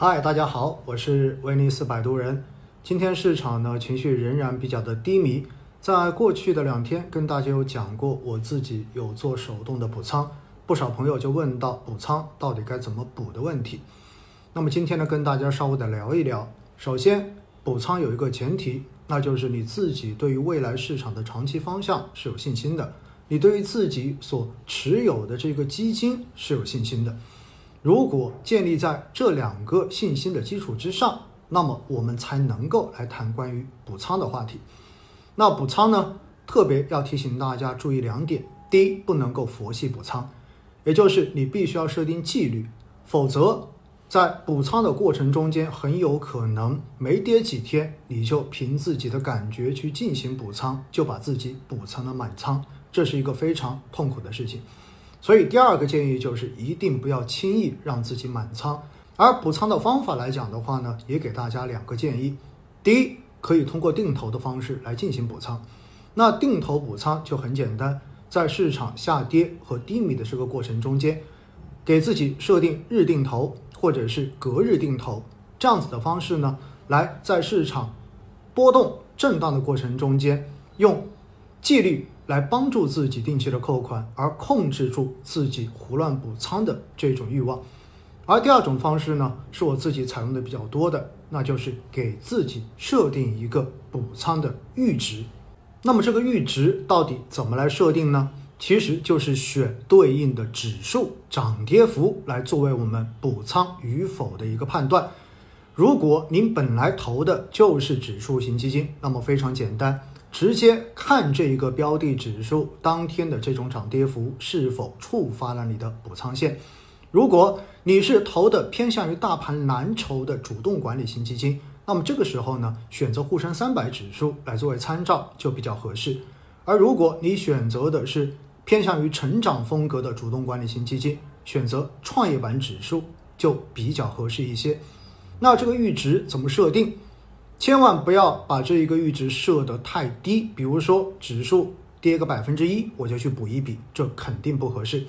嗨，大家好，我是威尼斯摆渡人。今天市场呢情绪仍然比较的低迷，在过去的两天跟大家有讲过，我自己有做手动的补仓，不少朋友就问到补仓到底该怎么补的问题。那么今天呢跟大家稍微的聊一聊。首先，补仓有一个前提，那就是你自己对于未来市场的长期方向是有信心的。你对于自己所持有的这个基金是有信心的，如果建立在这两个信心的基础之上，那么我们才能够来谈关于补仓的话题。那补仓呢，特别要提醒大家注意两点：第一，不能够佛系补仓，也就是你必须要设定纪律，否则在补仓的过程中间，很有可能没跌几天，你就凭自己的感觉去进行补仓，就把自己补成了满仓。这是一个非常痛苦的事情，所以第二个建议就是一定不要轻易让自己满仓。而补仓的方法来讲的话呢，也给大家两个建议：第一，可以通过定投的方式来进行补仓。那定投补仓就很简单，在市场下跌和低迷的这个过程中间，给自己设定日定投或者是隔日定投这样子的方式呢，来在市场波动震荡的过程中间用纪律。来帮助自己定期的扣款，而控制住自己胡乱补仓的这种欲望。而第二种方式呢，是我自己采用的比较多的，那就是给自己设定一个补仓的阈值。那么这个阈值到底怎么来设定呢？其实就是选对应的指数涨跌幅来作为我们补仓与否的一个判断。如果您本来投的就是指数型基金，那么非常简单。直接看这一个标的指数当天的这种涨跌幅是否触发了你的补仓线。如果你是投的偏向于大盘蓝筹的主动管理型基金，那么这个时候呢，选择沪深三百指数来作为参照就比较合适。而如果你选择的是偏向于成长风格的主动管理型基金，选择创业板指数就比较合适一些。那这个阈值怎么设定？千万不要把这一个阈值设得太低，比如说指数跌个百分之一，我就去补一笔，这肯定不合适。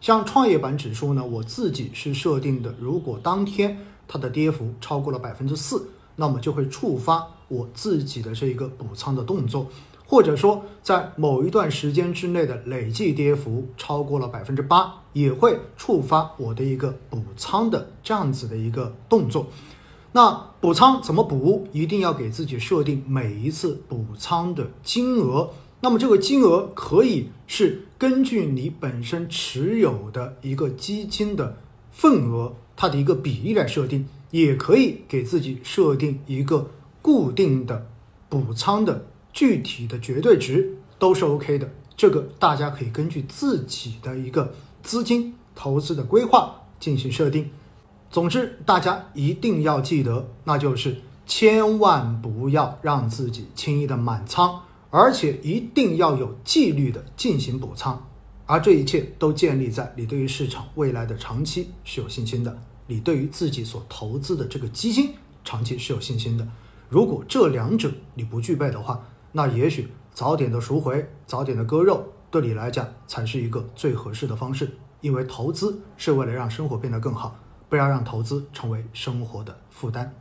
像创业板指数呢，我自己是设定的，如果当天它的跌幅超过了百分之四，那么就会触发我自己的这一个补仓的动作，或者说在某一段时间之内的累计跌幅超过了百分之八，也会触发我的一个补仓的这样子的一个动作。那补仓怎么补？一定要给自己设定每一次补仓的金额。那么这个金额可以是根据你本身持有的一个基金的份额，它的一个比例来设定，也可以给自己设定一个固定的补仓的具体的绝对值，都是 OK 的。这个大家可以根据自己的一个资金投资的规划进行设定。总之，大家一定要记得，那就是千万不要让自己轻易的满仓，而且一定要有纪律的进行补仓。而这一切都建立在你对于市场未来的长期是有信心的，你对于自己所投资的这个基金长期是有信心的。如果这两者你不具备的话，那也许早点的赎回，早点的割肉，对你来讲才是一个最合适的方式。因为投资是为了让生活变得更好。不要让投资成为生活的负担。